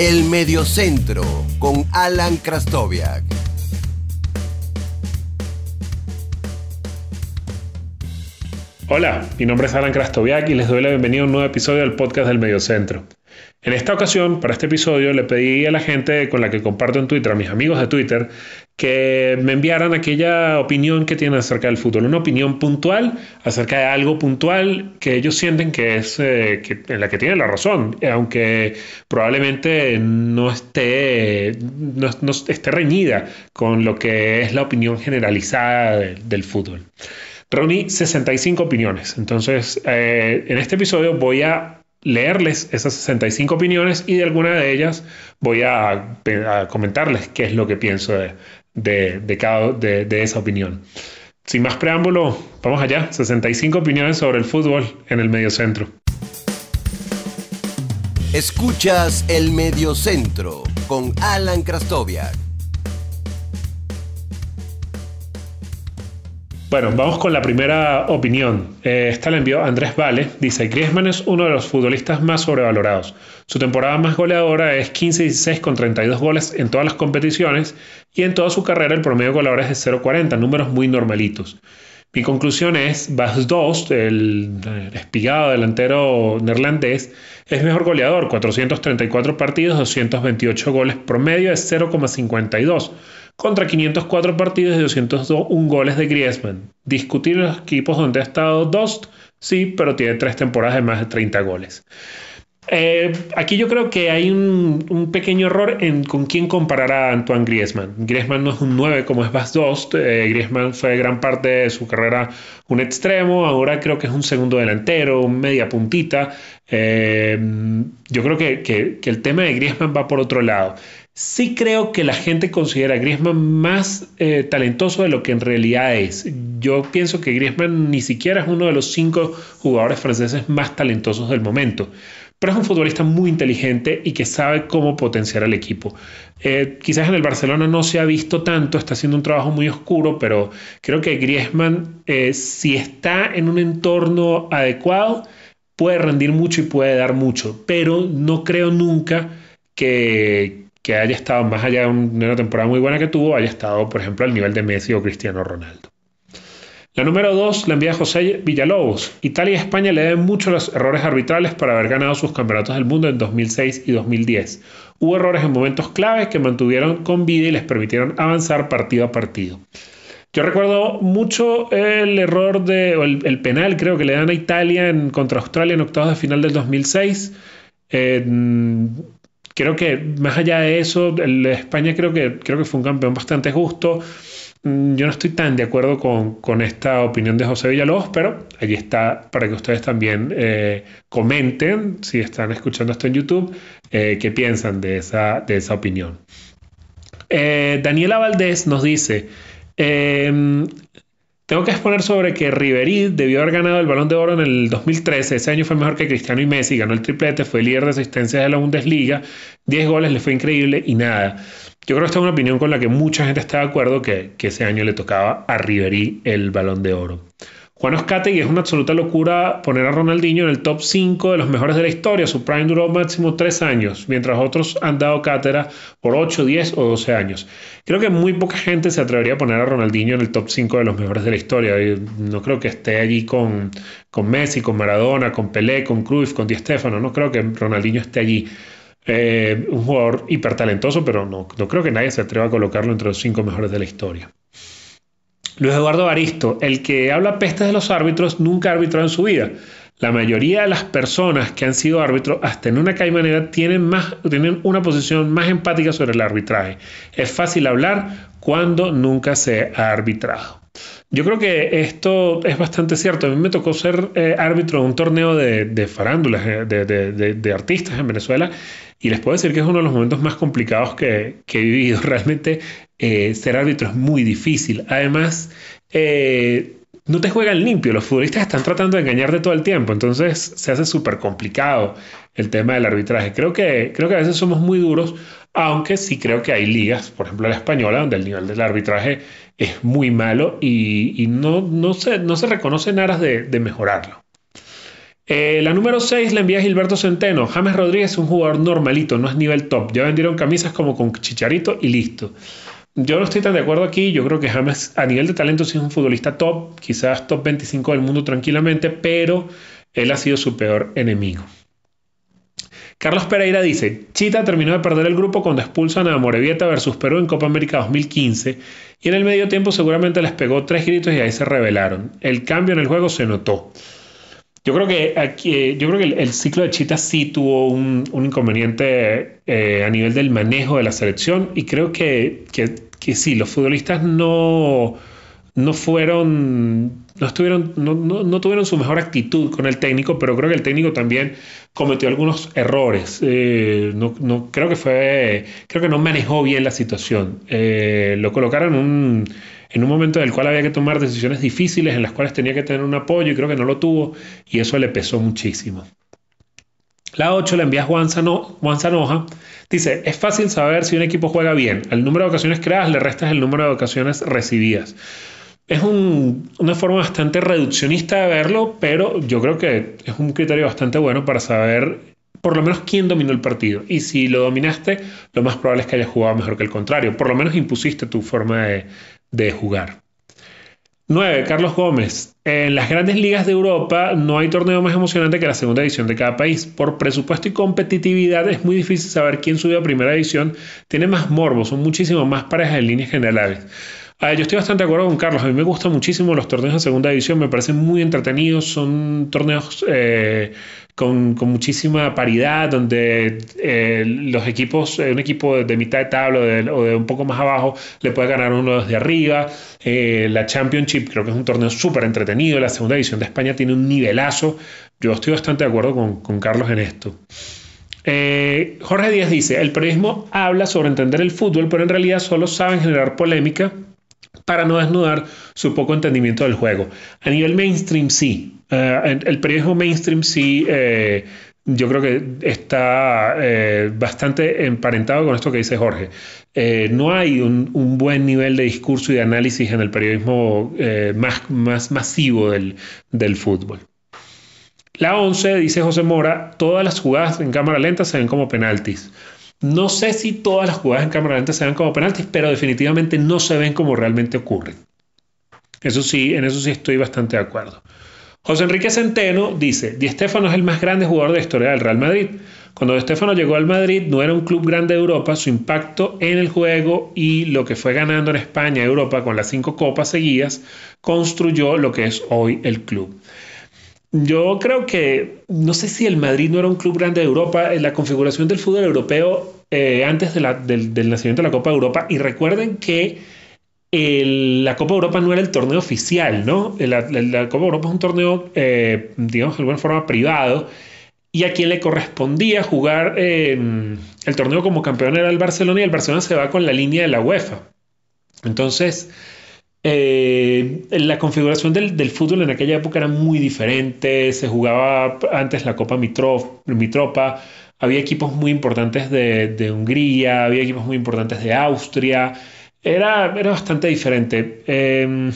El Mediocentro con Alan Krastoviak. Hola, mi nombre es Alan Krastoviak y les doy la bienvenida a un nuevo episodio del podcast del Mediocentro. En esta ocasión, para este episodio, le pedí a la gente con la que comparto en Twitter, a mis amigos de Twitter, que me enviaran aquella opinión que tienen acerca del fútbol, una opinión puntual acerca de algo puntual que ellos sienten que es eh, en la que tienen la razón, aunque probablemente no esté, no, esté reñida con lo que es la opinión generalizada del fútbol. Reuní 65 opiniones, entonces eh, en este episodio voy a leerles esas 65 opiniones y de alguna de ellas voy a, comentarles qué es lo que pienso de, de, cada, de, de esa opinión. Sin más preámbulo, vamos allá. 65 opiniones sobre el fútbol en el mediocentro. Escuchas el mediocentro con Alan Krastoviak. Bueno, vamos con la primera opinión. Eh, esta la envió Andrés Vale. Dice, Griezmann es uno de los futbolistas más sobrevalorados. Su temporada más goleadora es 15-16 con 32 goles en todas las competiciones y en toda su carrera el promedio de goleadores es 0-40, números muy normalitos. Mi conclusión es, Bas Dost, el espigado delantero neerlandés, es mejor goleador, 434 partidos, 228 goles promedio, es 0,52 contra 504 partidos y 201 goles de Griezmann. Discutir los equipos donde ha estado Dost, sí, pero tiene tres temporadas de más de 30 goles. Eh, aquí yo creo que hay un, pequeño error en con quién comparar a Antoine Griezmann. Griezmann no es un 9 como es Bas Dost. Eh, Griezmann fue gran parte de su carrera un extremo, ahora creo que es un segundo delantero, un media puntita. Eh, yo creo que, que, el tema de Griezmann va por otro lado sí creo que la gente considera a Griezmann más eh, talentoso de lo que en realidad es. Yo pienso que Griezmann ni siquiera es uno de los cinco jugadores franceses más talentosos del momento. Pero es un futbolista muy inteligente y que sabe cómo potenciar al equipo. Eh, quizás en el Barcelona no se ha visto tanto, está haciendo un trabajo muy oscuro, pero creo que Griezmann, eh, si está en un entorno adecuado, puede rendir mucho y puede dar mucho. Pero no creo nunca que, que haya estado más allá de una temporada muy buena que tuvo, haya estado, por ejemplo, al nivel de Messi o Cristiano Ronaldo. La número 2 la envía José Villalobos. Italia y España le deben mucho los errores arbitrales para haber ganado sus campeonatos del mundo en 2006 y 2010. Hubo errores en momentos claves que mantuvieron con vida y les permitieron avanzar partido a partido. Yo recuerdo mucho el error de, o el, penal, creo que le dan a Italia contra Australia en octavos de final del 2006 creo que más allá de eso, el España creo que fue un campeón bastante justo. Mm, yo no estoy tan de acuerdo con, esta opinión de José Villalobos, pero allí está para que ustedes también eh, comenten, si están escuchando esto en YouTube, eh, qué piensan de esa, de esa opinión. Eh, Daniela Valdés nos dice, em, tengo que exponer sobre que Riverí debió haber ganado el Balón de Oro en el 2013. Ese año fue mejor que Cristiano y Messi, ganó el triplete, fue líder de asistencia de la Bundesliga, 10 goles, le fue increíble y nada. Yo creo que esta es una opinión con la que mucha gente está de acuerdo que, ese año le tocaba a Riverí el Balón de Oro. Juan y es una absoluta locura poner a Ronaldinho en el top 5 de los mejores de la historia. Su prime duró máximo 3 años, mientras otros han dado cátedra por 8, 10 o 12 años. Creo que muy poca gente se atrevería a poner a Ronaldinho en el top 5 de los mejores de la historia. No creo que esté allí con, con Messi, con Maradona, con Pelé, con Cruyff, con Di Stefano. No creo que Ronaldinho esté allí. Eh, un jugador hipertalentoso, pero no, no creo que nadie se atreva a colocarlo entre los 5 mejores de la historia. Luis Eduardo Baristo, el que habla pestes de los árbitros nunca ha arbitrado en su vida. La mayoría de las personas que han sido árbitros, hasta en una caimanera, tienen, más, tienen una posición más empática sobre el arbitraje. Es fácil hablar cuando nunca se ha arbitrado. Yo creo que esto es bastante cierto. A mí me tocó ser eh, árbitro de un torneo de, farándulas, eh, de, artistas en Venezuela, y les puedo decir que es uno de los momentos más complicados que, he vivido. Realmente eh, ser árbitro es muy difícil. Además, eh, no te juegan limpio, los futbolistas están tratando de engañarte todo el tiempo, entonces se hace súper complicado el tema del arbitraje. Creo que, creo que a veces somos muy duros, aunque sí creo que hay ligas, por ejemplo la española, donde el nivel del arbitraje es muy malo y, no, no, se, no se reconoce en aras de, mejorarlo. Eh, la número 6 la envía Gilberto Centeno. James Rodríguez es un jugador normalito, no es nivel top. Ya vendieron camisas como con Chicharito y listo. Yo no estoy tan de acuerdo aquí. Yo creo que James a nivel de talento sí es un futbolista top, quizás top 25 del mundo tranquilamente, pero él ha sido su peor enemigo. Carlos Pereira dice, Chita terminó de perder el grupo cuando expulsan a Morevieta versus Perú en Copa América 2015 y en el medio tiempo seguramente les pegó tres gritos y ahí se rebelaron. El cambio en el juego se notó. Yo creo que aquí, yo creo que el, ciclo de Chita sí tuvo un, inconveniente eh, a nivel del manejo de la selección y creo que, que, sí, los futbolistas no, no fueron, no, estuvieron, no, no, tuvieron su mejor actitud con el técnico, pero creo que el técnico también cometió algunos errores. Eh, no, creo que fue, creo que no manejó bien la situación. Eh, lo colocaron un, en un momento en el cual había que tomar decisiones difíciles, en las cuales tenía que tener un apoyo y creo que no lo tuvo y eso le pesó muchísimo. La 8 la envía Juan, Juan Sanoja. Dice, es fácil saber si un equipo juega bien. Al número de ocasiones creadas le restas el número de ocasiones recibidas es una forma bastante reduccionista de verlo, pero yo creo que es un criterio bastante bueno para saber por lo menos quién dominó el partido. Y si lo dominaste, lo más probable es que hayas jugado mejor que el contrario. Por lo menos impusiste tu forma de, jugar. 9. Carlos Gómez. En las grandes ligas de Europa no hay torneo más emocionante que la segunda edición de cada país. Por presupuesto y competitividad es muy difícil saber quién subió a primera edición. Tiene más morbo, son muchísimo más parejas en líneas generales. Yo estoy bastante de acuerdo con Carlos. A mí me gustan muchísimo los torneos de segunda división. Me parecen muy entretenidos. Son torneos eh, con, muchísima paridad, donde eh, los equipos, eh, un equipo de mitad de tabla o de, un poco más abajo, le puede ganar uno desde arriba. la Championship creo que es un torneo súper entretenido. La segunda división de España tiene un nivelazo. Yo estoy bastante de acuerdo con, con Carlos en esto. Jorge Díaz dice, el periodismo habla sobre entender el fútbol, pero en realidad solo saben generar polémica para no desnudar su poco entendimiento del juego. A nivel mainstream sí, eh, el periodismo mainstream sí, eh, yo creo que está eh, bastante emparentado con esto que dice Jorge. no hay un, buen nivel de discurso y de análisis en el periodismo más, más masivo del, del fútbol. La 11, dice José Mora, todas las jugadas en cámara lenta se ven como penaltis. No sé si todas las jugadas en cámara lenta se ven como penaltis, pero definitivamente no se ven como realmente ocurren. Eso sí, en eso sí estoy bastante de acuerdo. José Enrique Centeno dice, Di Stéfano es el más grande jugador de la historia del Real Madrid. Cuando Di Stéfano llegó al Madrid no era un club grande de Europa, su impacto en el juego y lo que fue ganando en España y Europa con las cinco copas seguidas construyó lo que es hoy el club. Yo creo que, no sé si el Madrid no era un club grande de Europa, en la configuración del fútbol europeo eh, antes del, nacimiento de la Copa de Europa, y recuerden que la Copa de Europa no era el torneo oficial, ¿no? La, Copa de Europa es un torneo, eh, digamos, de alguna forma privado, y a quien le correspondía jugar em, el torneo como campeón era el Barcelona, y el Barcelona se va con la línea de la UEFA. Entonces, eh, la configuración del, fútbol en aquella época era muy diferente, se jugaba antes la Copa Mitropa, había equipos muy importantes de, Hungría, había equipos muy importantes de Austria, era, era bastante diferente. Em,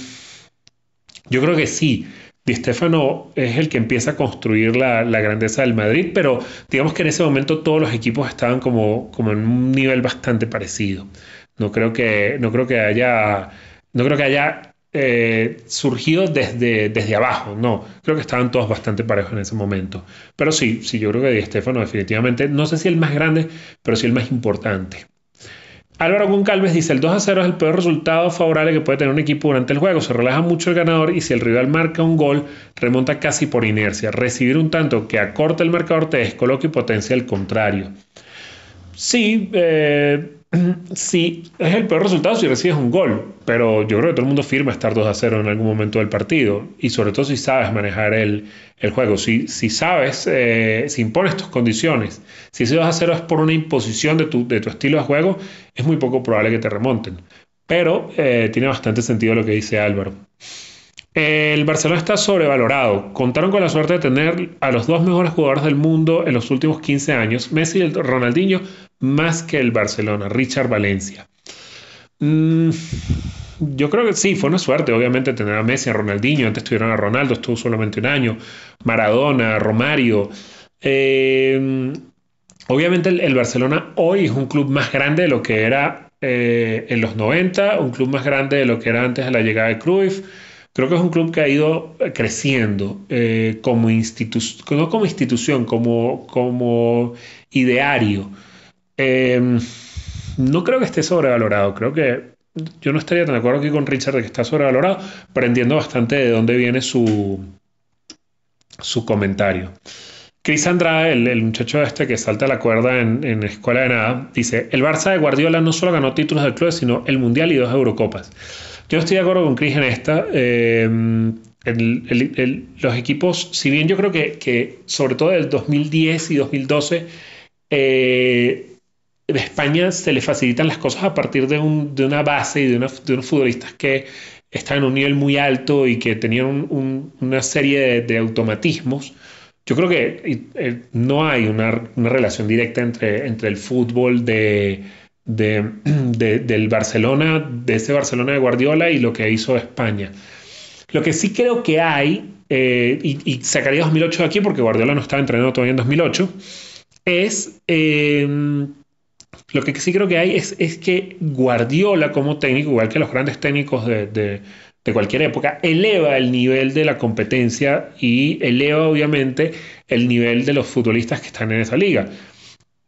yo creo que sí, Di Stefano es el que empieza a construir la, grandeza del Madrid, pero digamos que en ese momento todos los equipos estaban como, como en un nivel bastante parecido. No creo que, no creo que haya no creo que haya eh, surgido desde, desde abajo, no. Creo que estaban todos bastante parejos en ese momento. Pero sí, sí, yo creo que Di Stefano definitivamente, no sé si el más grande, pero sí el más importante. Álvaro Goncalves dice, el 2 a 0 es el peor resultado favorable que puede tener un equipo durante el juego. Se relaja mucho el ganador y si el rival marca un gol, remonta casi por inercia. Recibir un tanto que acorta el marcador te descoloca y potencia el contrario. Sí, eh, sí, es el peor resultado si recibes un gol, pero yo creo que todo el mundo firma estar 2 a 0 en algún momento del partido y sobre todo si sabes manejar el, juego, si, si sabes, eh, si impones tus condiciones, si ese 2 a 0 es por una imposición de tu, de tu estilo de juego, es muy poco probable que te remonten. Pero eh, tiene bastante sentido lo que dice Álvaro. El Barcelona está sobrevalorado. Contaron con la suerte de tener a los dos mejores jugadores del mundo en los últimos 15 años, Messi y Ronaldinho, más que el Barcelona, Richard Valencia. Mm, yo creo que sí, fue una suerte, obviamente, tener a Messi, a Ronaldinho, antes tuvieron a Ronaldo, estuvo solamente un año, Maradona, Romario. Eh, obviamente el, Barcelona hoy es un club más grande de lo que era eh, en los 90, un club más grande de lo que era antes de la llegada de Cruyff. Creo que es un club que ha ido creciendo eh, como institución, no como institución, como, como ideario. no creo que esté sobrevalorado, creo que yo no estaría tan de acuerdo aquí con Richard de que está sobrevalorado, pero entiendo bastante de dónde viene su, su comentario. Chris Andrade, el, muchacho este que salta la cuerda en, en, Escuela de Nada, dice, el Barça de Guardiola no solo ganó títulos del club, sino el Mundial y dos Eurocopas. Yo estoy de acuerdo con Chris en esta. Eh, los equipos, si bien yo creo que, sobre todo del 2010 y 2012, eh, de España se le facilitan las cosas a partir de, una base y de, unos futbolistas que están en un nivel muy alto y que tenían una serie de, automatismos. Yo creo que eh, no hay una, relación directa entre el fútbol de, del Barcelona, de ese Barcelona de Guardiola y lo que hizo España. Lo que sí creo que hay, eh, y, sacaría 2008 de aquí porque Guardiola no estaba entrenando todavía en 2008, es eh, lo que sí creo que hay es, es que Guardiola como técnico, igual que los grandes técnicos de, de, cualquier época, eleva el nivel de la competencia y eleva obviamente el nivel de los futbolistas que están en esa liga.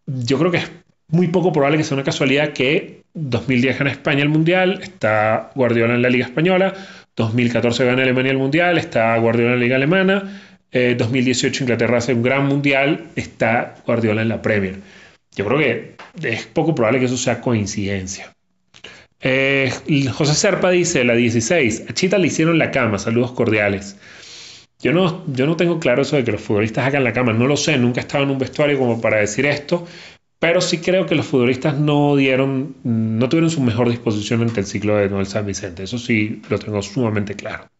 Yo creo que muy poco probable que sea una casualidad que 2010 gana España el Mundial, está Guardiola en la Liga Española, 2014 gana Alemania el Mundial, está Guardiola en la Liga Alemana, 2018 eh, Inglaterra hace un gran Mundial, está Guardiola en la Premier. Yo creo que es poco probable que eso sea coincidencia. Eh, José Serpa dice, la 16, a Chita le hicieron la cama, saludos cordiales. Yo no, yo no tengo claro eso de que los futbolistas hagan la cama, no lo sé, nunca he estado en un vestuario como para decir esto, pero sí creo que los futbolistas no dieron, no tuvieron su mejor disposición ante el ciclo de Noel San Vicente, eso sí lo tengo sumamente claro.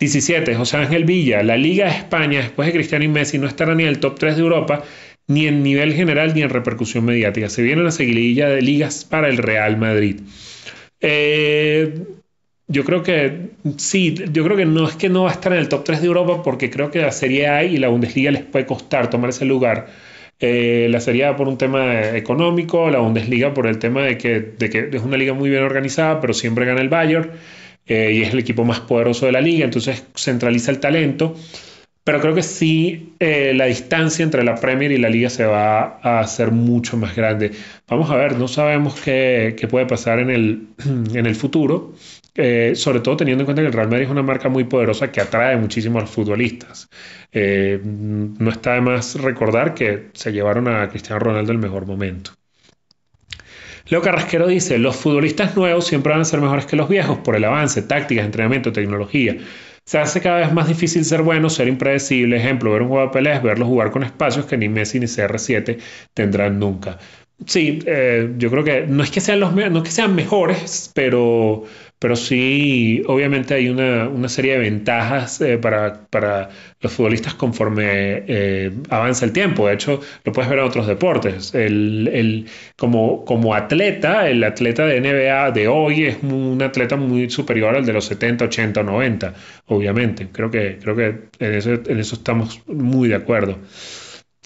17. José Ángel Villa, la Liga de España después de Cristiano y Messi no estará ni en el top 3 de Europa ni en nivel general ni en repercusión mediática. Se viene una seguidilla de ligas para el Real Madrid. Eh, yo creo que sí, yo creo que no es que no va a estar en el top 3 de Europa porque creo que la Serie A y la Bundesliga les puede costar tomar ese lugar. Eh, la Serie A por un tema económico, la Bundesliga por el tema de que, es una liga muy bien organizada, pero siempre gana el Bayern eh, y es el equipo más poderoso de la liga, entonces centraliza el talento pero creo que sí eh, la distancia entre la Premier y la Liga se va a hacer mucho más grande. Vamos a ver, no sabemos qué, puede pasar en el, en el futuro, eh, sobre todo teniendo en cuenta que el Real Madrid es una marca muy poderosa que atrae muchísimo a los futbolistas. Eh, no está de más recordar que se llevaron a Cristiano Ronaldo el mejor momento. Leo Carrasquero dice, los futbolistas nuevos siempre van a ser mejores que los viejos por el avance, tácticas, entrenamiento, tecnología. Se hace cada vez más difícil ser bueno, ser impredecible. Ejemplo, ver un juego de peleas, verlo jugar con espacios que ni Messi ni CR7 tendrán nunca. Sí, eh, yo creo que no es que sean los no es que sean mejores, pero pero sí, obviamente hay una, serie de ventajas eh, para, los futbolistas conforme eh, avanza el tiempo. De hecho, lo puedes ver en otros deportes. El, como, como atleta, el atleta de NBA de hoy es un atleta muy superior al de los 70, 80 o 90, obviamente. Creo que, creo que en eso, en eso estamos muy de acuerdo.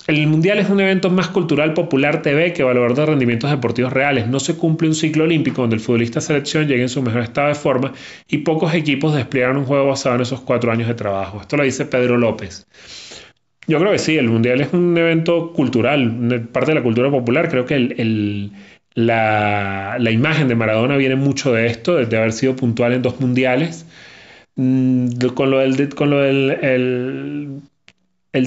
El Mundial es un evento más cultural popular TV que valor de rendimientos deportivos reales. No se cumple un ciclo olímpico donde el futbolista selección llegue en su mejor estado de forma y pocos equipos despliegan un juego basado en esos cuatro años de trabajo. Esto lo dice Pedro López. Yo creo que sí, el Mundial es un evento cultural, parte de la cultura popular. Creo que la, imagen de Maradona viene mucho de esto, de haber sido puntual en dos mundiales. Mm, con lo del, con lo del el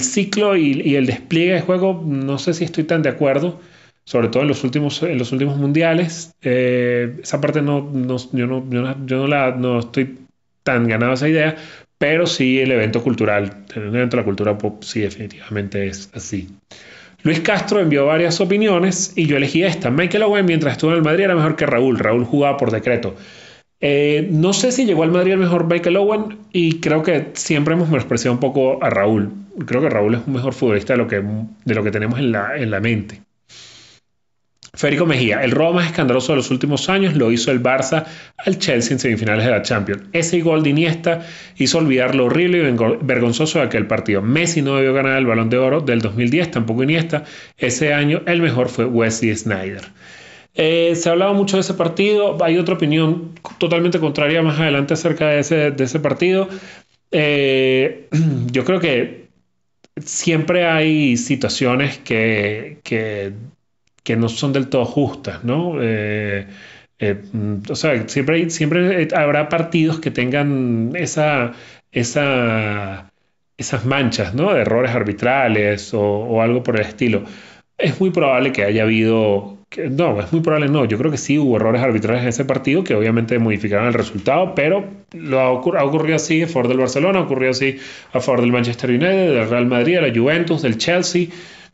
ciclo y, el despliegue de juego, no sé si estoy tan de acuerdo, sobre todo en los últimos, en los últimos mundiales. Eh, esa parte no, yo, no, yo, no, la, no estoy tan ganado esa idea, pero sí el evento cultural, el evento de la cultura sí, definitivamente es así. Luis Castro envió varias opiniones y yo elegí esta. Michael Owen, mientras estuvo en el Madrid, era mejor que Raúl. Raúl jugaba por decreto. Eh, no sé si llegó al Madrid el mejor Michael Owen y creo que siempre hemos menospreciado un poco a Raúl. Creo que Raúl es un mejor futbolista de lo que, tenemos en la, en la mente. Federico Mejía, el robo más escandaloso de los últimos años lo hizo el Barça al Chelsea en semifinales de la Champions. Ese gol de Iniesta hizo olvidar lo horrible y vergonzoso de aquel partido. Messi no debió ganar el Balón de Oro del 2010, tampoco Iniesta. Ese año el mejor fue Wesley Snyder. Eh, se ha hablado mucho de ese partido, hay otra opinión totalmente contraria más adelante acerca de ese, partido. Eh, yo creo que siempre hay situaciones que, no son del todo justas, ¿no? Eh, eh, o sea, siempre, habrá partidos que tengan esa, esa, esas manchas, ¿no? De errores arbitrales o, algo por el estilo. Es muy probable que haya habido, no, es muy probable no, yo creo que sí hubo errores arbitrales en ese partido que obviamente modificaron el resultado, pero lo ha, ocurrido así a favor del Barcelona, ha ocurrido así a favor del Manchester United, del Real Madrid, de la Juventus, del Chelsea.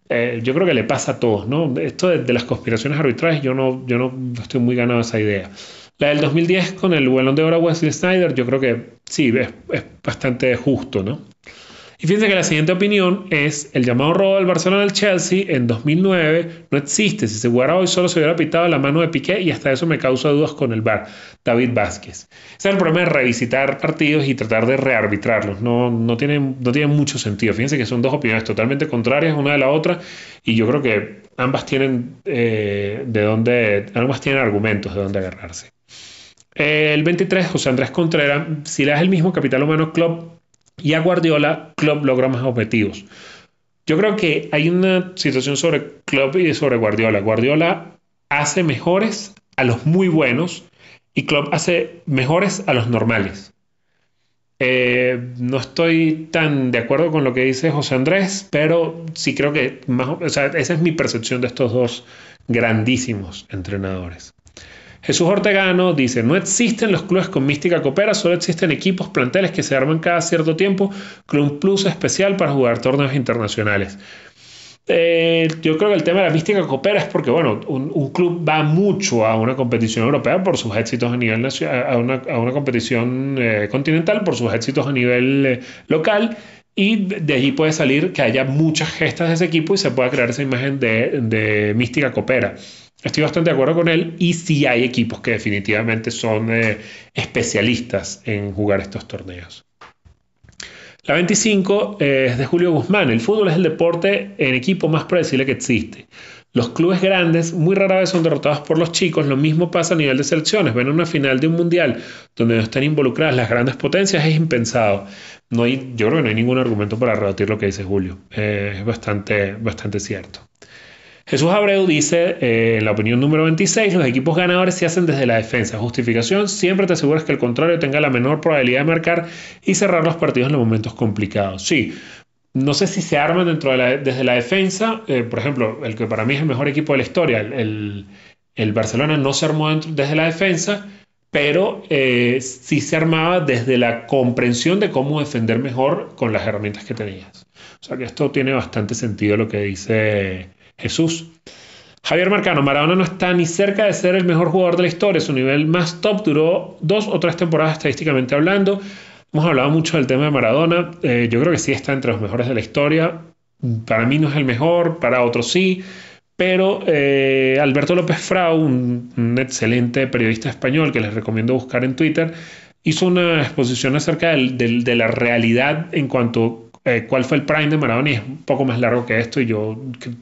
Eh, yo creo que le pasa a todos, ¿no? Esto de, las conspiraciones arbitrales, yo no, yo no estoy muy ganado a esa idea. La del 2010 con el Balón de Oro Wesley Snyder, yo creo que sí, es, es bastante justo, ¿no? Y fíjense que la siguiente opinión es el llamado robo del Barcelona al Chelsea en 2009 no existe. Si se jugara hoy solo se hubiera pitado la mano de Piqué y hasta eso me causa dudas con el VAR. David Vázquez. Ese es el problema de revisitar partidos y tratar de rearbitrarlos. No, no, tiene, no mucho sentido. Fíjense que son dos opiniones totalmente contrarias una de la otra y yo creo que ambas tienen eh, de dónde, ambas tienen argumentos de dónde agarrarse. El 23, José Andrés Contreras, si le das el mismo capital humano club y a Guardiola, Klopp logra más objetivos. Yo creo que hay una situación sobre Klopp y sobre Guardiola. Guardiola hace mejores a los muy buenos y Klopp hace mejores a los normales. Eh, no estoy tan de acuerdo con lo que dice José Andrés, pero sí creo que esa es mi percepción de estos dos grandísimos entrenadores. Jesús Ortegano dice, no existen los clubes con mística coopera, solo existen equipos, planteles que se arman cada cierto tiempo con un plus especial para jugar torneos internacionales. Eh, yo creo que el tema de la mística coopera es porque, bueno, un, club va mucho a una competición europea por sus éxitos a nivel nacional, a una, competición eh, continental por sus éxitos a nivel eh, local y de allí puede salir que haya muchas gestas de ese equipo y se pueda crear esa imagen de, de mística coopera. Estoy bastante de acuerdo con él y sí hay equipos que definitivamente son eh, especialistas en jugar estos torneos. La 25 eh, es de Julio Guzmán. El fútbol es el deporte en equipo más predecible que existe. Los clubes grandes muy rara vez son derrotados por los chicos. Lo mismo pasa a nivel de selecciones. Ven una final de un mundial donde no están involucradas las grandes potencias es impensado. No hay, yo creo que no hay ningún argumento para rebatir lo que dice Julio. Eh, es bastante, bastante cierto. Jesús Abreu dice, eh, en la opinión número 26, los equipos ganadores se hacen desde la defensa. Justificación, siempre te aseguras que el contrario tenga la menor probabilidad de marcar y cerrar los partidos en los momentos complicados. Sí, no sé si se arman dentro de desde la defensa. Eh, por ejemplo, el que para mí es el mejor equipo de la historia, el, Barcelona no se armó desde la defensa, pero eh, sí se armaba desde la comprensión de cómo defender mejor con las herramientas que tenías. O sea que esto tiene bastante sentido lo que dice Jesús. Javier Marcano, Maradona no está ni cerca de ser el mejor jugador de la historia. Su nivel más top duró dos o tres temporadas estadísticamente hablando. Hemos hablado mucho del tema de Maradona. Eh, yo creo que sí está entre los mejores de la historia. Para mí no es el mejor, para otros sí. Pero eh, Alberto López Frau, un, excelente periodista español que les recomiendo buscar en Twitter, hizo una exposición acerca de la realidad en cuanto eh, cuál fue el prime de Maradona es un poco más largo que esto y yo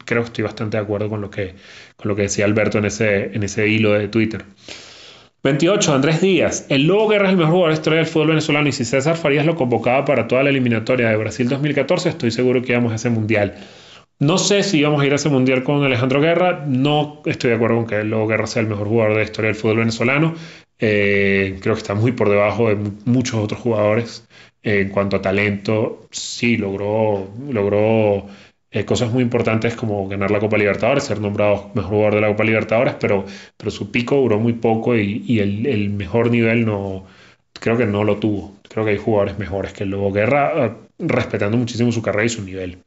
creo que estoy bastante de acuerdo con lo que, con lo que decía Alberto en ese, en ese hilo de Twitter. 28. Andrés Díaz. El Lobo Guerra es el mejor jugador de historia del fútbol venezolano y si César Farías lo convocaba para toda la eliminatoria de Brasil 2014, estoy seguro que íbamos a ese mundial. No sé si íbamos a ir a ese mundial con Alejandro Guerra. No estoy de acuerdo con que el Lobo Guerra sea el mejor jugador de historia del fútbol venezolano. Eh, creo que está muy por debajo de muchos otros jugadores en cuanto a talento, sí, logró, logró eh, cosas muy importantes como ganar la Copa Libertadores, ser nombrado mejor jugador de la Copa Libertadores, pero, pero su pico duró muy poco y, el, mejor nivel no, creo que no lo tuvo. Creo que hay jugadores mejores que el Lobo Guerra, eh, respetando muchísimo su carrera y su nivel.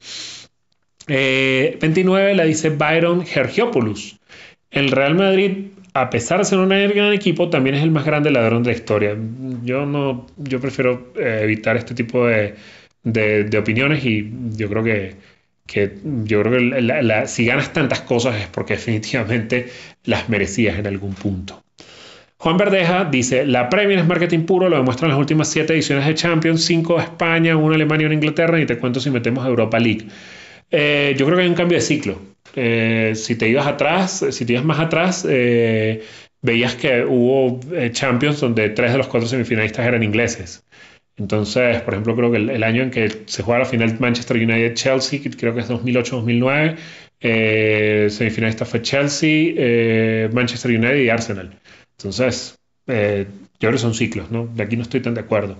29 eh, la dice Byron Gergiopoulos. El Real Madrid a pesar de ser un gran equipo, también es el más grande ladrón de la historia. Yo no, yo prefiero eh, evitar este tipo de, opiniones y yo creo que, que yo creo que si ganas tantas cosas es porque definitivamente las merecías en algún punto. Juan Verdeja dice, la Premier es marketing puro, lo demuestran las últimas siete ediciones de Champions, cinco de España, una Alemania una Inglaterra, y te cuento si metemos Europa League. Eh, yo creo que hay un cambio de ciclo. Eh, si te ibas atrás, si te ibas más atrás, eh, veías que hubo Champions donde tres de los cuatro semifinalistas eran ingleses. Entonces, por ejemplo, creo que el, año en que se juega la final Manchester United-Chelsea, creo que es 2008-2009, semifinalista fue Chelsea, Manchester United y Arsenal. Entonces, eh, yo creo que son ciclos, ¿no? De aquí no estoy tan de acuerdo.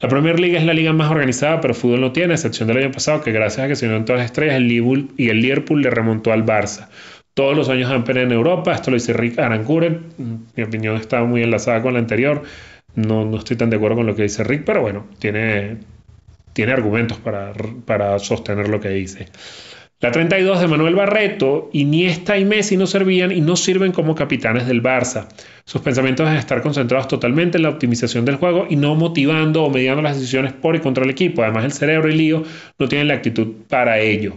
La Premier League es la liga más organizada, pero fútbol no tiene, excepción del año pasado, que gracias a que se unieron todas las estrellas, el Liverpool y el Liverpool le remontó al Barça. Todos los años han peleado en Europa, esto lo dice Rick Aranguren, mi opinión está muy enlazada con la anterior, no, no estoy tan de acuerdo con lo que dice Rick, pero bueno, tiene, tiene argumentos para, para sostener lo que dice. La 32 de Manuel Barreto, Iniesta y Messi no servían y no sirven como capitanes del Barça. Sus pensamientos deben estar concentrados totalmente en la optimización del juego y no motivando o mediando las decisiones por y contra el equipo. Además, el cerebro y lío no tienen la actitud para ello.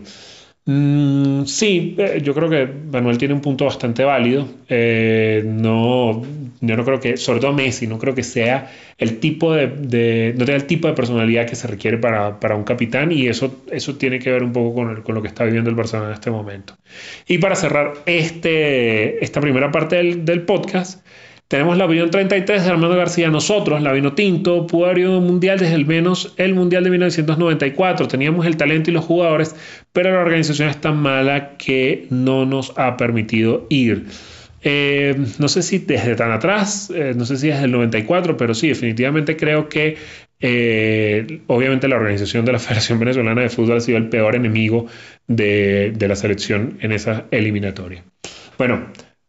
Mm, sí, eh, yo creo que Manuel tiene un punto bastante válido. Eh, no, yo no creo que, sobre todo Messi, no creo que sea el tipo de, no el tipo de personalidad que se requiere para, para, un capitán y eso, eso tiene que ver un poco con, con, lo que está viviendo el Barcelona en este momento. Y para cerrar este, esta primera parte del, del podcast, tenemos la opinión 33 de Armando García. Nosotros, la vino tinto, pudo haber ido mundial desde el menos el mundial de 1994. Teníamos el talento y los jugadores, pero la organización es tan mala que no nos ha permitido ir. Eh, no sé si desde tan atrás, eh, no sé si desde el 94, pero sí, definitivamente creo que eh, obviamente la organización de la Federación Venezolana de Fútbol ha sido el peor enemigo de, de la selección en esa eliminatoria. Bueno,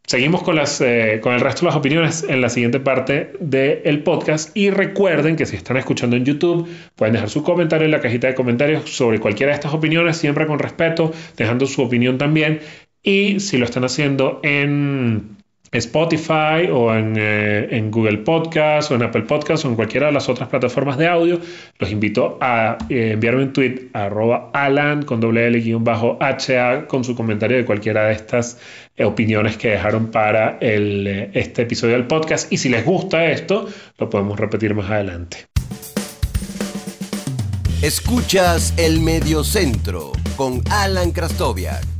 Seguimos con, las, eh, con el resto de las opiniones en la siguiente parte del podcast y recuerden que si están escuchando en YouTube pueden dejar su comentario en la cajita de comentarios sobre cualquiera de estas opiniones, siempre con respeto, dejando su opinión también. Y si lo están haciendo en Spotify o eh, en, Google Podcast o en Apple Podcast o en cualquiera de las otras plataformas de audio, los invito a eh, enviarme un tweet a arroba alan con doble L bajo HA con su comentario de cualquiera de estas eh, opiniones que dejaron para este episodio del podcast. Y si les gusta esto, lo podemos repetir más adelante. Escuchas el Mediocentro con Alan Krastoviak.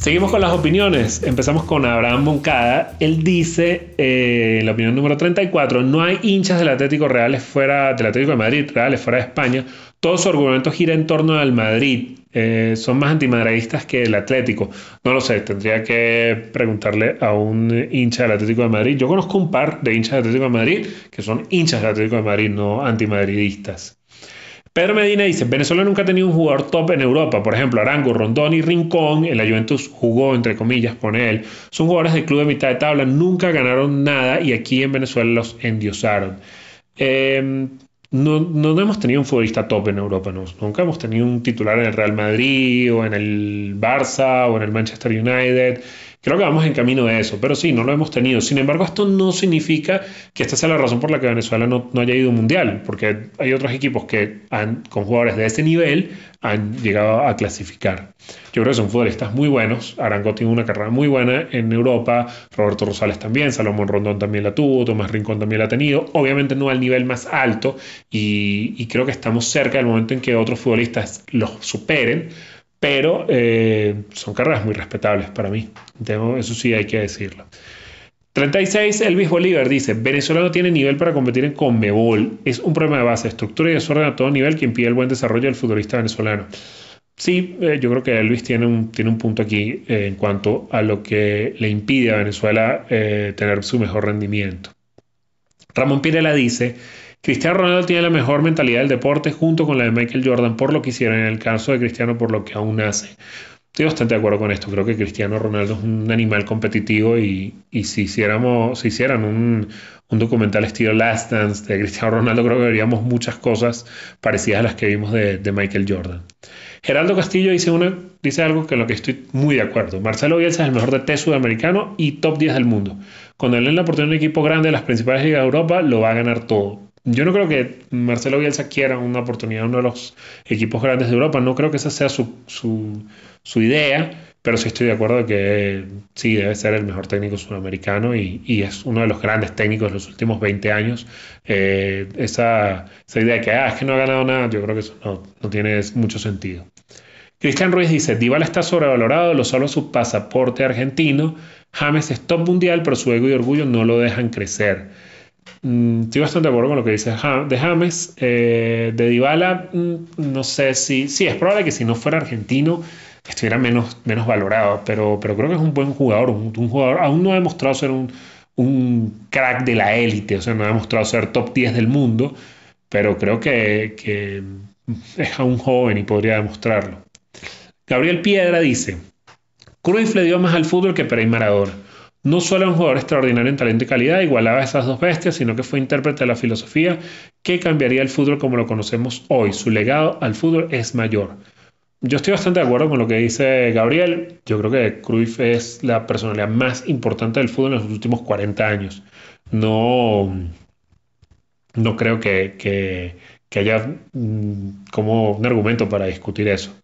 Seguimos con las opiniones. Empezamos con Abraham Moncada. Él dice, eh, la opinión número 34, no hay hinchas del Atlético Reales fuera del Atlético de Madrid, Reales fuera de España. Todo su argumento gira en torno al Madrid. Eh, son más antimadridistas que el Atlético. No lo sé, tendría que preguntarle a un hincha del Atlético de Madrid. Yo conozco un par de hinchas del Atlético de Madrid que son hinchas del Atlético de Madrid, no antimadridistas. Pedro Medina dice, Venezuela nunca ha tenido un jugador top en Europa, por ejemplo, Arango, Rondón y Rincón, en la Juventus jugó, entre comillas, pone él, son jugadores del club de mitad de tabla, nunca ganaron nada y aquí en Venezuela los endiosaron. Em, no, no, hemos tenido un futbolista top en Europa, nunca hemos tenido un titular en el Real Madrid o en el Barça o en el Manchester United. Creo que vamos en camino de eso, pero sí, no lo hemos tenido. Sin embargo, esto no significa que esta sea la razón por la que Venezuela no, haya ido mundial, porque hay otros equipos que han, con jugadores de ese nivel han llegado a clasificar. Yo creo que son futbolistas muy buenos. Arango tiene una carrera muy buena en Europa, Roberto Rosales también, Salomón Rondón también la tuvo, Tomás Rincón también la ha tenido. Obviamente no al nivel más alto y, y creo que estamos cerca del momento en que otros futbolistas los superen pero eh, son carreras muy respetables para mí. eso sí hay que decirlo. 36, Elvis Bolívar dice, Venezuela no tiene nivel para competir en Conmebol. Es un problema de base, estructura y desorden a todo nivel que impide el buen desarrollo del futbolista venezolano. Sí, eh, yo creo que Elvis tiene un, tiene un punto aquí eh, en cuanto a lo que le impide a Venezuela tener su mejor rendimiento. Ramón Pirela dice, Cristiano Ronaldo tiene la mejor mentalidad del deporte junto con la de Michael Jordan por lo que hicieron en el caso de Cristiano por lo que aún hace. Estoy bastante de acuerdo con esto. Creo que Cristiano Ronaldo es un animal competitivo y, si, hiciéramos, si hicieran un, documental estilo Last Dance de Cristiano Ronaldo, creo que veríamos muchas cosas parecidas a las que vimos de, Michael Jordan. Geraldo Castillo dice, una, dice algo que en lo que estoy muy de acuerdo. Marcelo Bielsa es el mejor de T sudamericano y top 10 del mundo. Cuando él en la oportunidad de un equipo grande de las principales ligas de Europa, lo va a ganar todo. Yo no creo que Marcelo Bielsa quiera una oportunidad en uno de los equipos grandes de Europa, no creo que esa sea su, su, idea, pero sí estoy de acuerdo que sí, debe ser el mejor técnico sudamericano y, y es uno de los grandes técnicos de los últimos 20 años. Eh, esa, esa, idea de que, ah, es que no ha ganado nada, yo creo que eso no, no tiene mucho sentido. Cristian Ruiz dice, Dybala está sobrevalorado, lo salva su pasaporte argentino, James es top mundial, pero su ego y orgullo no lo dejan crecer. Mm, estoy bastante de acuerdo con lo que dice de James. Eh, de Dybala, mm, no sé si. Sí, es probable que si no fuera argentino estuviera menos, valorado, pero, pero creo que es un buen jugador. Un, jugador. Aún no ha demostrado ser un, crack de la élite, o sea, no ha demostrado ser top 10 del mundo, pero creo que, es aún joven y podría demostrarlo. Gabriel Piedra dice: Cruyff le dio más al fútbol que Pérez Maradona. No solo un jugador extraordinario en talento y calidad, igualaba a esas dos bestias, sino que fue intérprete de la filosofía que cambiaría el fútbol como lo conocemos hoy. Su legado al fútbol es mayor. Yo estoy bastante de acuerdo con lo que dice Gabriel. Yo creo que Cruyff es la personalidad más importante del fútbol en los últimos 40 años. No, no creo que, que haya mm, como un argumento para discutir eso.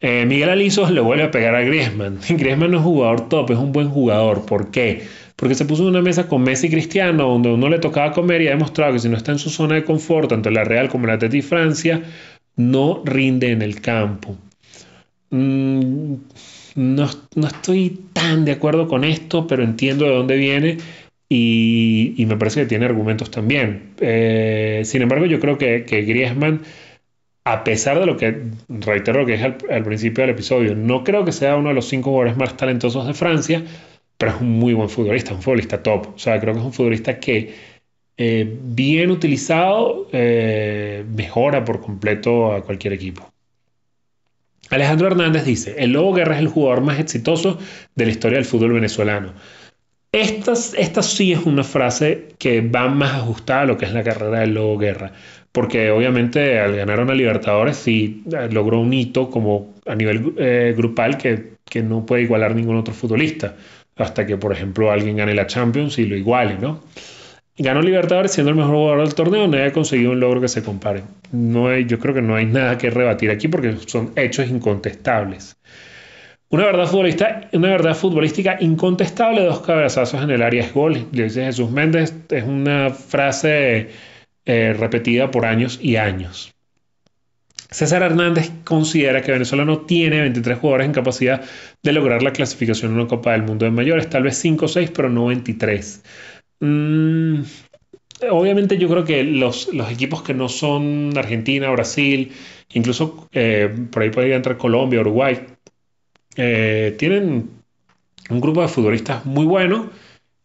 Eh, Miguel Alisos le vuelve a pegar a Griezmann. Griezmann no es jugador top, es un buen jugador. ¿Por qué? Porque se puso en una mesa con Messi y Cristiano, donde uno le tocaba comer y ha demostrado que si no está en su zona de confort, tanto en la Real como en la Teti Francia, no rinde en el campo. Mm, no, estoy tan de acuerdo con esto, pero entiendo de dónde viene y, me parece que tiene argumentos también. Eh, sin embargo, yo creo que, que Griezmann a pesar de lo que, reitero lo que dije al, principio del episodio, no creo que sea uno de los cinco jugadores más talentosos de Francia, pero es un muy buen futbolista, un futbolista top. O sea, creo que es un futbolista que, eh, bien utilizado, eh, mejora por completo a cualquier equipo. Alejandro Hernández dice, el Lobo Guerra es el jugador más exitoso de la historia del fútbol venezolano. Esta, esta sí es una frase que va más ajustada a lo que es la carrera del Lobo Guerra porque obviamente al ganar una Libertadores sí eh, logró un hito como a nivel eh, grupal que, que, no puede igualar ningún otro futbolista, hasta que por ejemplo alguien gane la Champions y lo iguale, ¿no? Ganó Libertadores siendo el mejor jugador del torneo, no ha conseguido un logro que se compare. No hay, yo creo que no hay nada que rebatir aquí porque son hechos incontestables. Una verdad, futbolista, una verdad futbolística incontestable, dos cabezazos en el área es gol. Le dice Jesús Méndez, es una frase eh, repetida por años y años. César Hernández considera que Venezuela no tiene 23 jugadores en capacidad de lograr la clasificación en una Copa del Mundo de mayores, tal vez 5 o 6, pero no 23. Mm, obviamente yo creo que los, equipos que no son Argentina, Brasil, incluso eh, por ahí podría entrar Colombia, Uruguay, eh, tienen un grupo de futbolistas muy bueno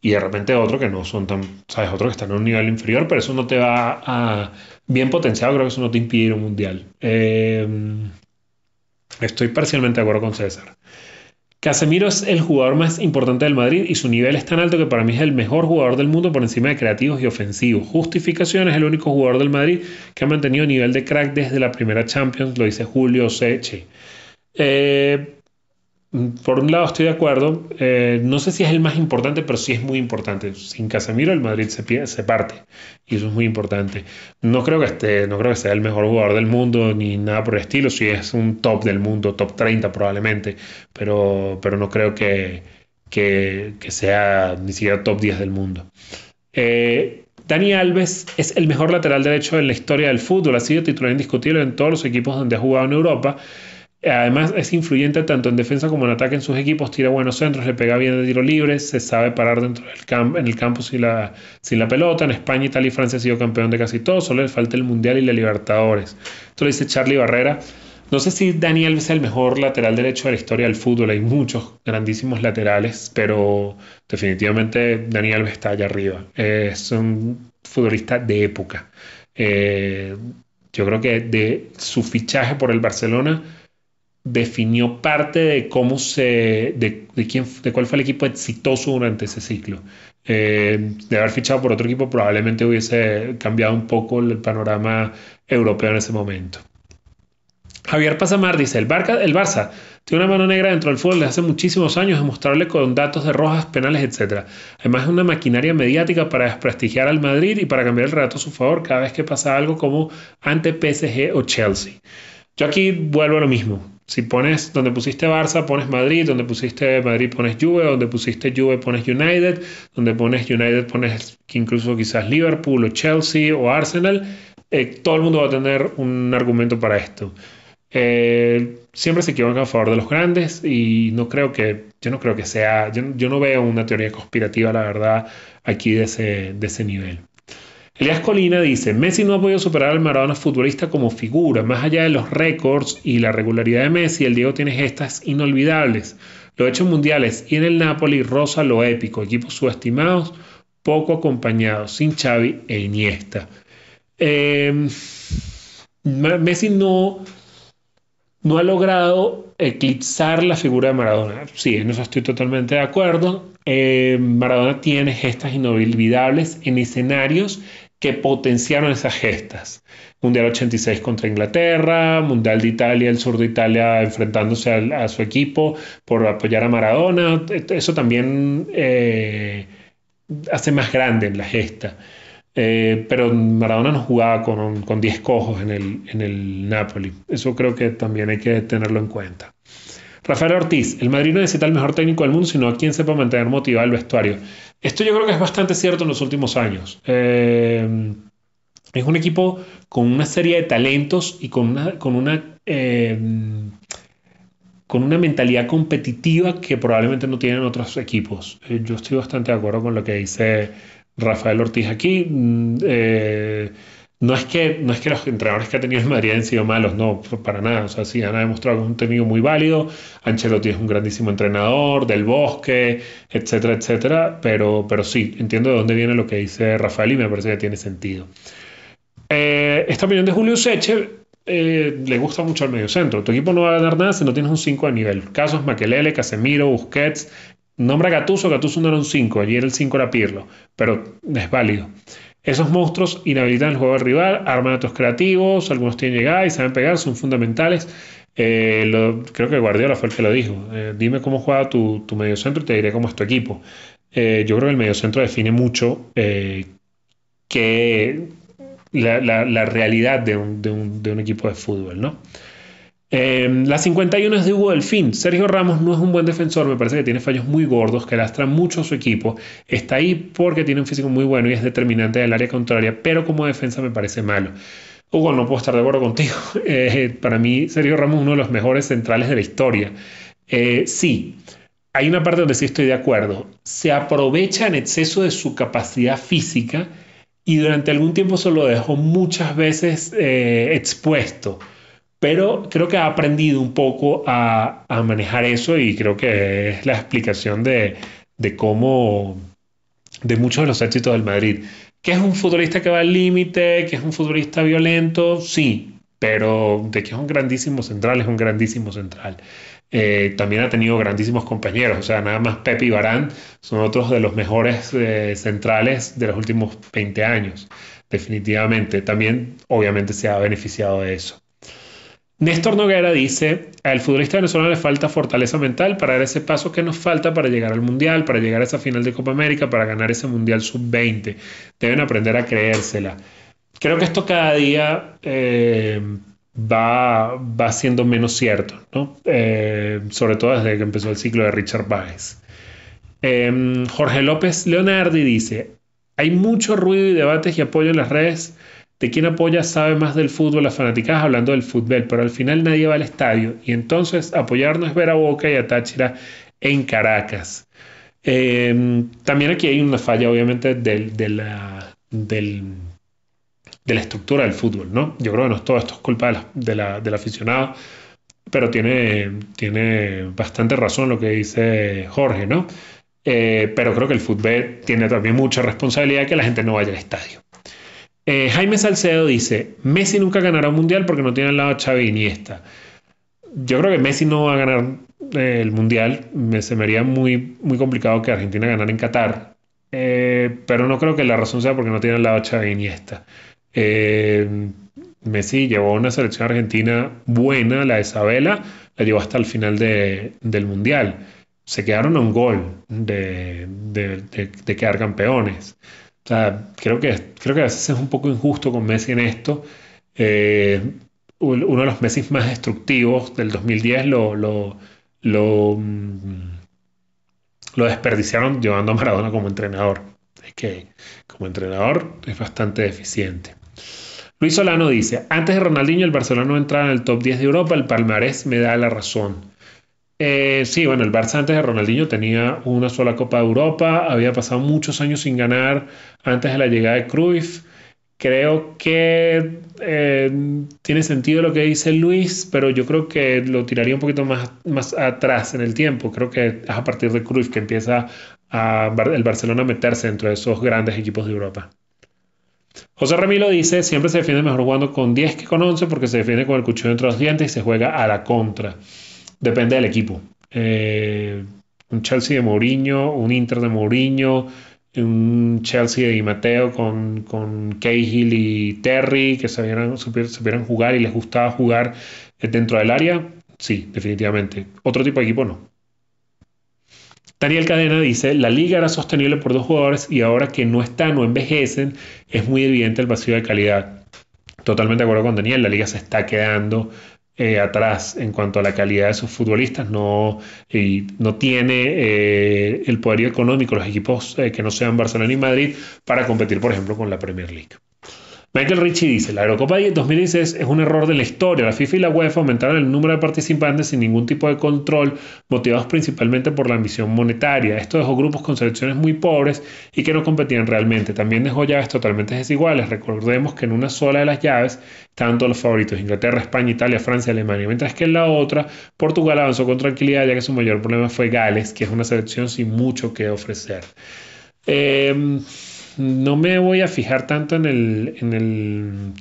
y de repente otro que no son tan, sabes, otro que están en un nivel inferior, pero eso no te va a, bien potenciado, creo que eso no te impide ir a un mundial. Em, estoy parcialmente de acuerdo con César. Casemiro es el jugador más importante del Madrid y su nivel es tan alto que para mí es el mejor jugador del mundo por encima de creativos y ofensivos. Justificación es el único jugador del Madrid que ha mantenido nivel de crack desde la primera Champions, lo dice Julio Seche. Eh, por un lado estoy de acuerdo, eh, no sé si es el más importante, pero sí es muy importante. Sin Casemiro el Madrid se, se parte y eso es muy importante. No creo que esté, no creo que sea el mejor jugador del mundo ni nada por el estilo, si es un top del mundo, top 30 probablemente, pero, pero no creo que, que, sea ni siquiera top 10 del mundo. Eh, Dani Alves es el mejor lateral derecho en la historia del fútbol, ha sido titular indiscutible en todos los equipos donde ha jugado en Europa Además es influyente tanto en defensa como en ataque en sus equipos, tira buenos centros, le pega bien de tiro libre, se sabe parar dentro del campo, en el campo sin la, pelota. En España, Italia y Francia ha sido campeón de casi todo, solo le falta el Mundial y la Libertadores. Esto lo dice Charlie Barrera. No sé si Daniel es el mejor lateral derecho de la historia del fútbol, hay muchos grandísimos laterales, pero definitivamente Daniel está allá arriba. Es un futbolista de época. Eh, yo creo que de su fichaje por el Barcelona definió parte de cómo se, de, quién, de cuál fue el equipo exitoso durante ese ciclo. Eh, de haber fichado por otro equipo probablemente hubiese cambiado un poco el panorama europeo en ese momento. Javier Pasamar dice, el Barça, el Barça tiene una mano negra dentro del fútbol desde hace muchísimos años, demostrable con datos de rojas, penales, etc. Además es una maquinaria mediática para desprestigiar al Madrid y para cambiar el relato a su favor cada vez que pasa algo como ante PSG o Chelsea. Yo aquí vuelvo a lo mismo. Si pones donde pusiste Barça, pones Madrid, donde pusiste Madrid pones Juve, donde pusiste Juve pones United, donde pones United pones incluso quizás Liverpool o Chelsea o Arsenal, eh, todo el mundo va a tener un argumento para esto. Eh, siempre se equivocan a favor de los grandes y no creo que, yo no creo que sea, yo, no veo una teoría conspirativa, la verdad, aquí de ese, de ese nivel. Elías Colina dice, Messi no ha podido superar al Maradona futbolista como figura, más allá de los récords y la regularidad de Messi, el Diego tiene gestas inolvidables. Los hechos mundiales y en el Napoli rosa lo épico, equipos subestimados, poco acompañados, sin Xavi e Iniesta. Eh, Messi no, no ha logrado eclipsar la figura de Maradona. Sí, en eso estoy totalmente de acuerdo. Eh, Maradona tiene gestas inolvidables en escenarios que potenciaron esas gestas. Mundial 86 contra Inglaterra, Mundial de Italia, el sur de Italia enfrentándose a, su equipo por apoyar a Maradona. Eso también eh, hace más grande la gesta. Eh, pero Maradona no jugaba con, con 10 cojos en el, en el Napoli. Eso creo que también hay que tenerlo en cuenta. Rafael Ortiz, el Madrid no necesita el mejor técnico del mundo, sino a quien sepa mantener motivado el vestuario. Esto yo creo que es bastante cierto en los últimos años. Eh, es un equipo con una serie de talentos y con una, con una, eh, con una mentalidad competitiva que probablemente no tienen otros equipos. yo estoy bastante de acuerdo con lo que dice Rafael Ortiz aquí. Mm, eh, no es, que, no es que los entrenadores que ha tenido en Madrid han sido malos, no, para nada. O sea, sí, han demostrado que es un técnico muy válido. Ancelotti es un grandísimo entrenador, del bosque, etcétera, etcétera. Pero, pero sí, entiendo de dónde viene lo que dice Rafael y me parece que tiene sentido. Eh, esta opinión de Julio Seche eh, le gusta mucho al medio centro. Tu equipo no va a ganar nada si no tienes un 5 de nivel. Casos Maquelele, Casemiro, Busquets, Nombra Gatuso, Gatuso no era un 5, ayer el 5 era Pirlo, pero es válido. Esos monstruos inhabilitan el juego del rival, arman otros creativos, algunos tienen llegada y saben pegar, son fundamentales. Eh, creo que Guardiola fue el que lo dijo. Eh, dime cómo juega tu, tu mediocentro y te diré cómo es tu equipo. Eh, yo creo que el mediocentro define mucho que la, realidad de, un, de un, equipo de fútbol, ¿no? Eh, la 51 es de Hugo Delfín. Sergio Ramos no es un buen defensor, me parece que tiene fallos muy gordos, que lastran mucho a su equipo. Está ahí porque tiene un físico muy bueno y es determinante del área contraria, pero como defensa me parece malo. Hugo, no puedo estar de acuerdo contigo. Eh, para mí, Sergio Ramos es uno de los mejores centrales de la historia. Eh, sí, hay una parte donde sí estoy de acuerdo. Se aprovecha en exceso de su capacidad física y durante algún tiempo se lo dejó muchas veces expuesto pero creo que ha aprendido un poco a, manejar eso y creo que es la explicación de, cómo, de muchos de los éxitos del Madrid. ¿Que es un futbolista que va al límite? ¿Que es un futbolista violento? Sí, pero de que es un grandísimo central, es un grandísimo central. Eh, también ha tenido grandísimos compañeros, o sea, nada más Pepe y Barán son otros de los mejores eh, centrales de los últimos 20 años, definitivamente. También, obviamente, se ha beneficiado de eso. Néstor Noguera dice, al futbolista venezolano le falta fortaleza mental para dar ese paso que nos falta para llegar al Mundial, para llegar a esa final de Copa América, para ganar ese Mundial sub-20. Deben aprender a creérsela. Creo que esto cada día eh, va, va siendo menos cierto, ¿no? Eh, sobre todo desde que empezó el ciclo de Richard Baez. Em, Jorge López Leonardi dice, hay mucho ruido y debates y apoyo en las redes de quién apoya sabe más del fútbol, las fanáticas hablando del fútbol, pero al final nadie va al estadio y entonces apoyarnos es ver a Boca y a Táchira en Caracas. Em, también aquí hay una falla, obviamente, de, la, de la estructura del fútbol, ¿no? Yo creo que no todo esto es culpa del aficionado, pero tiene, tiene bastante razón lo que dice Jorge, ¿no? Eh, pero creo que el fútbol tiene también mucha responsabilidad de que la gente no vaya al estadio. Eh, Jaime Salcedo dice, Messi nunca ganará un mundial porque no tiene al lado a Xavi Iniesta. Yo creo que Messi no va a ganar eh, el mundial. Me, se me haría muy, muy complicado que Argentina ganara en Qatar. Eh, pero no creo que la razón sea porque no tiene al lado a Xavi Iniesta. Messi llevó una selección argentina buena, la de Isabela, la llevó hasta el final del Mundial. Se quedaron a un gol de, quedar campeones. O sea, creo que, creo que a veces es un poco injusto con Messi en esto. Eh, uno de los Messi más destructivos del 2010 lo, lo, lo, mm, lo desperdiciaron llevando a Maradona como entrenador. Es que como entrenador es bastante deficiente. Luis Solano dice, antes de Ronaldinho el Barcelona no entraba en el top 10 de Europa, el palmarés me da la razón. Eh, sí, bueno, el Barça antes de Ronaldinho tenía una sola Copa de Europa, había pasado muchos años sin ganar antes de la llegada de Cruyff. Creo que eh, tiene sentido lo que dice Luis, pero yo creo que lo tiraría un poquito más, atrás en el tiempo. Creo que es a partir de Cruyff que empieza el Barcelona a meterse dentro de esos grandes equipos de Europa. José Ramiro dice, siempre se defiende mejor jugando con 10 que con 11 porque se defiende con el cuchillo entre los dientes y se juega a la contra. Depende del equipo. Eh, un Chelsea de Mourinho, un Inter de Mourinho, un Chelsea de Di Matteo con, con Cahill y Terry que sabieran, supieran jugar y les gustaba jugar dentro del área, sí, definitivamente. Otro tipo de equipo no. Daniel Cadena dice, la liga era sostenible por dos jugadores y ahora que no están o envejecen, es muy evidente el vacío de calidad. Totalmente de acuerdo con Daniel, la liga se está quedando eh, atrás en cuanto a la calidad de sus futbolistas, no, no tiene eh, el poder económico los equipos eh, que no sean Barcelona y Madrid para competir, por ejemplo, con la Premier League. Michael Ritchie dice, la Eurocopa 2016 es un error de la historia. La FIFA y la UEFA aumentaron el número de participantes sin ningún tipo de control, motivados principalmente por la ambición monetaria. Esto dejó grupos con selecciones muy pobres y que no competían realmente. También dejó llaves totalmente desiguales. Recordemos que en una sola de las llaves todos los favoritos, Inglaterra, España, Italia, Francia, Alemania, mientras que en la otra, Portugal avanzó con tranquilidad ya que su mayor problema fue Gales, que es una selección sin mucho que ofrecer. Eh, no me voy a fijar tanto en el, en el,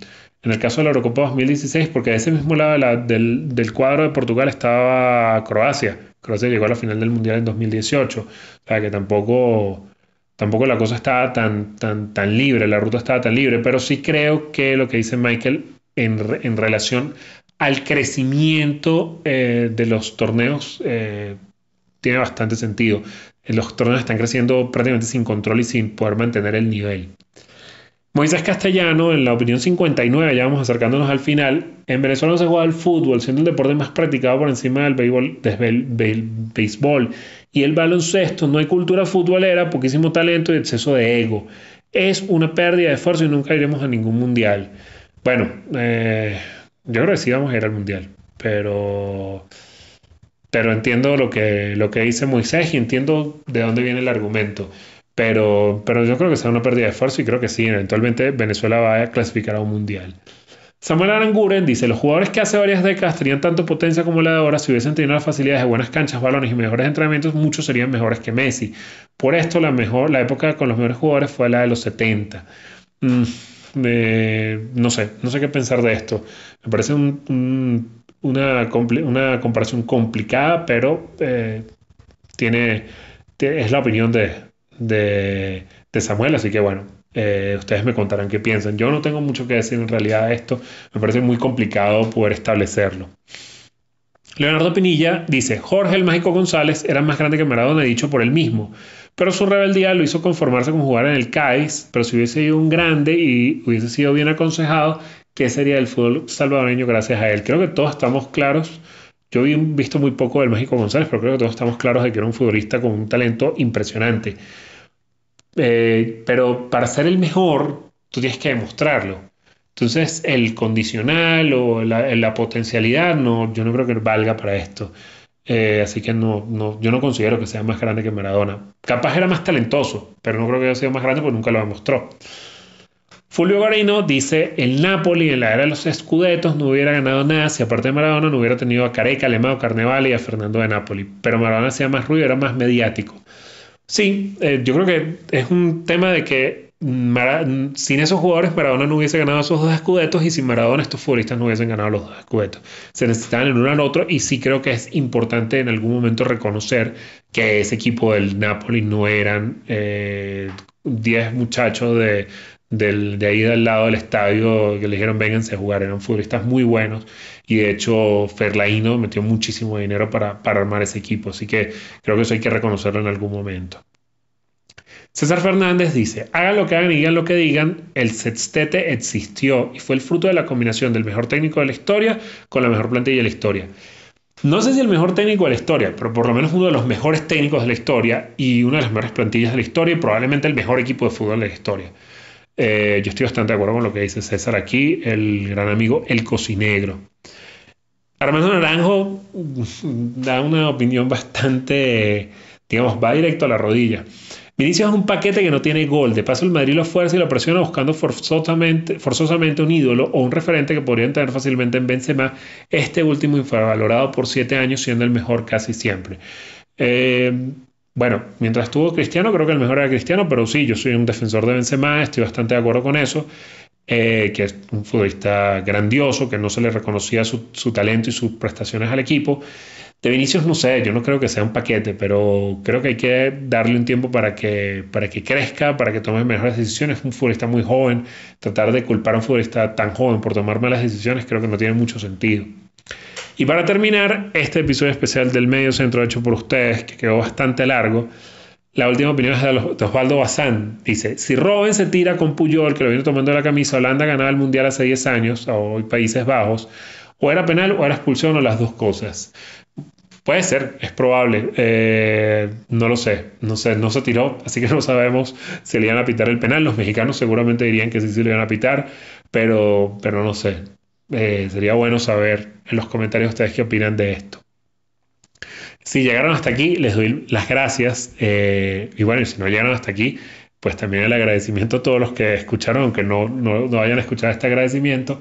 en el caso de la Eurocopa 2016, porque a ese mismo lado del, cuadro de Portugal estaba Croacia. Croacia llegó a la final del Mundial en 2018. O sea que tampoco, tampoco la cosa estaba tan, tan, tan libre, la ruta estaba tan libre, pero sí creo que lo que dice Michael en, relación al crecimiento eh, de los torneos eh, tiene bastante sentido los torneos están creciendo prácticamente sin control y sin poder mantener el nivel. Moisés Castellano, en la opinión 59, ya vamos acercándonos al final, en Venezuela no se juega el fútbol, siendo el deporte más practicado por encima del béisbol, del béisbol y el baloncesto. No hay cultura futbolera, poquísimo talento y exceso de ego. Es una pérdida de esfuerzo y nunca iremos a ningún mundial. Bueno, eh, yo creo que sí vamos a ir al mundial, pero pero entiendo lo que, lo que dice Moisés y entiendo de dónde viene el argumento. Pero, pero yo creo que será una pérdida de esfuerzo y creo que sí, eventualmente Venezuela va a clasificar a un mundial. Samuel Aranguren dice, los jugadores que hace varias décadas tenían tanto potencia como la de ahora, si hubiesen tenido las facilidades de buenas canchas, balones y mejores entrenamientos, muchos serían mejores que Messi. Por esto la, mejor, la época con los mejores jugadores fue la de los 70. Mm, no sé, no sé qué pensar de esto. Me parece un una, una comparación complicada, pero eh, tiene, es la opinión de, de, Samuel, así que bueno, eh, ustedes me contarán qué piensan. Yo no tengo mucho que decir en realidad de esto, me parece muy complicado poder establecerlo. Leonardo Pinilla dice, Jorge el Mágico González era más grande que Maradona, dicho por él mismo, pero su rebeldía lo hizo conformarse con jugar en el CAIS, pero si hubiese sido un grande y hubiese sido bien aconsejado, qué sería el fútbol salvadoreño gracias a él. Creo que todos estamos claros. Yo he visto muy poco del México González, pero creo que todos estamos claros de que era un futbolista con un talento impresionante. Eh, pero para ser el mejor, tú tienes que demostrarlo. Entonces, el condicional o la, potencialidad, no, yo no creo que valga para esto. Eh, así que no, no, yo no considero que sea más grande que Maradona. Capaz era más talentoso, pero no creo que haya sido más grande porque nunca lo demostró. Fulvio Garino dice, el Napoli en la era de los escudetos no hubiera ganado nada si aparte de Maradona no hubiera tenido a Careca, Alemão, Carnevale y a Fernando de Napoli. Pero Maradona hacía más ruido, era más mediático. Sí, eh, yo creo que es un tema de que sin esos jugadores Maradona no hubiese ganado esos dos escudetos y sin Maradona estos futbolistas no hubiesen ganado los dos escudetos. Se necesitaban el uno al otro y sí creo que es importante en algún momento reconocer que ese equipo del Napoli no eran 10 eh, muchachos de de ahí del lado del estadio que le dijeron vénganse a jugar. Eran futbolistas muy buenos y de hecho Ferlaino metió muchísimo dinero para, para armar ese equipo. Así que creo que eso hay que reconocerlo en algún momento. César Fernández dice, hagan lo que hagan y digan lo que digan, el sextete existió y fue el fruto de la combinación del mejor técnico de la historia con la mejor plantilla de la historia. No sé si el mejor técnico de la historia, pero por lo menos uno de los mejores técnicos de la historia y una de las mejores plantillas de la historia y probablemente el mejor equipo de fútbol de la historia. Eh, yo estoy bastante de acuerdo con lo que dice César aquí, el gran amigo El Cocinegro. Armando Naranjo da una opinión bastante, digamos, va directo a la rodilla. Vinicius es un paquete que no tiene gol. De paso, el Madrid lo fuerza y lo presiona buscando forzosamente, forzosamente un ídolo o un referente que podrían tener fácilmente en Benzema. Este último infravalorado por siete años, siendo el mejor casi siempre. Eh, bueno, mientras estuvo Cristiano, creo que el mejor era Cristiano, pero sí, yo soy un defensor de Benzema, estoy bastante de acuerdo con eso. Eh, que es un futbolista grandioso, que no se le reconocía su, su talento y sus prestaciones al equipo. De Vinicius no sé, yo no creo que sea un paquete, pero creo que hay que darle un tiempo para que, para que crezca, para que tome mejores decisiones. Es un futbolista muy joven. Tratar de culpar a un futbolista tan joven por tomar malas decisiones creo que no tiene mucho sentido. Y para terminar, este episodio especial del medio centro hecho por ustedes, que quedó bastante largo, la última opinión es de Osvaldo Bazán. Dice, si Robben se tira con Puyol, que lo viene tomando la camisa, Holanda ganaba el Mundial hace 10 años, o Países Bajos, o era penal o era expulsión o las dos cosas. Puede ser, es probable. Eh, no lo sé, no sé, no se tiró, así que no sabemos si le iban a pitar el penal. Los mexicanos seguramente dirían que sí, sí le iban a pitar, pero, pero no sé. Eh, sería bueno saber en los comentarios ustedes qué opinan de esto. Si llegaron hasta aquí, les doy las gracias. Eh, y bueno, si no llegaron hasta aquí, pues también el agradecimiento a todos los que escucharon, aunque no, no, no hayan escuchado este agradecimiento.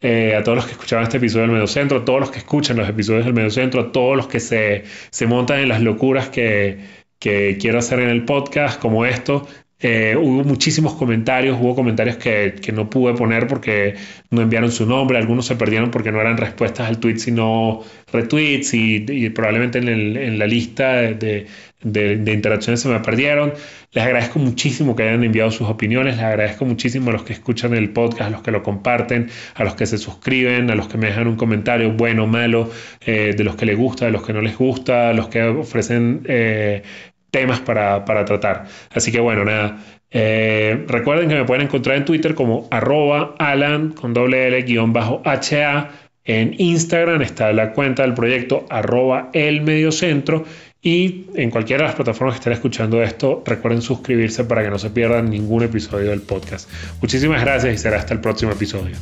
Eh, a todos los que escuchaban este episodio del Mediocentro, a todos los que escuchan los episodios del Mediocentro, a todos los que se, se montan en las locuras que, que quiero hacer en el podcast, como esto. Eh, hubo muchísimos comentarios, hubo comentarios que, que, no pude poner porque no enviaron su nombre, algunos se perdieron porque no eran respuestas al tweet, sino retweets y, probablemente en, la lista de, de, de, interacciones se me perdieron. Les agradezco muchísimo que hayan enviado sus opiniones, les agradezco muchísimo a los que escuchan el podcast, a los que lo comparten, a los que se suscriben, a los que me dejan un comentario bueno o malo, eh, de los que les gusta, de los que no les gusta, a los que ofrecen eh, temas para, para, tratar. Así que bueno, nada. Eh, recuerden que me pueden encontrar en Twitter como arroba alan con doble L guion bajo HA. En Instagram está la cuenta del proyecto arroba el mediocentro y en cualquiera de las plataformas que estén escuchando esto, recuerden suscribirse para que no se pierdan ningún episodio del podcast. Muchísimas gracias y será hasta el próximo episodio.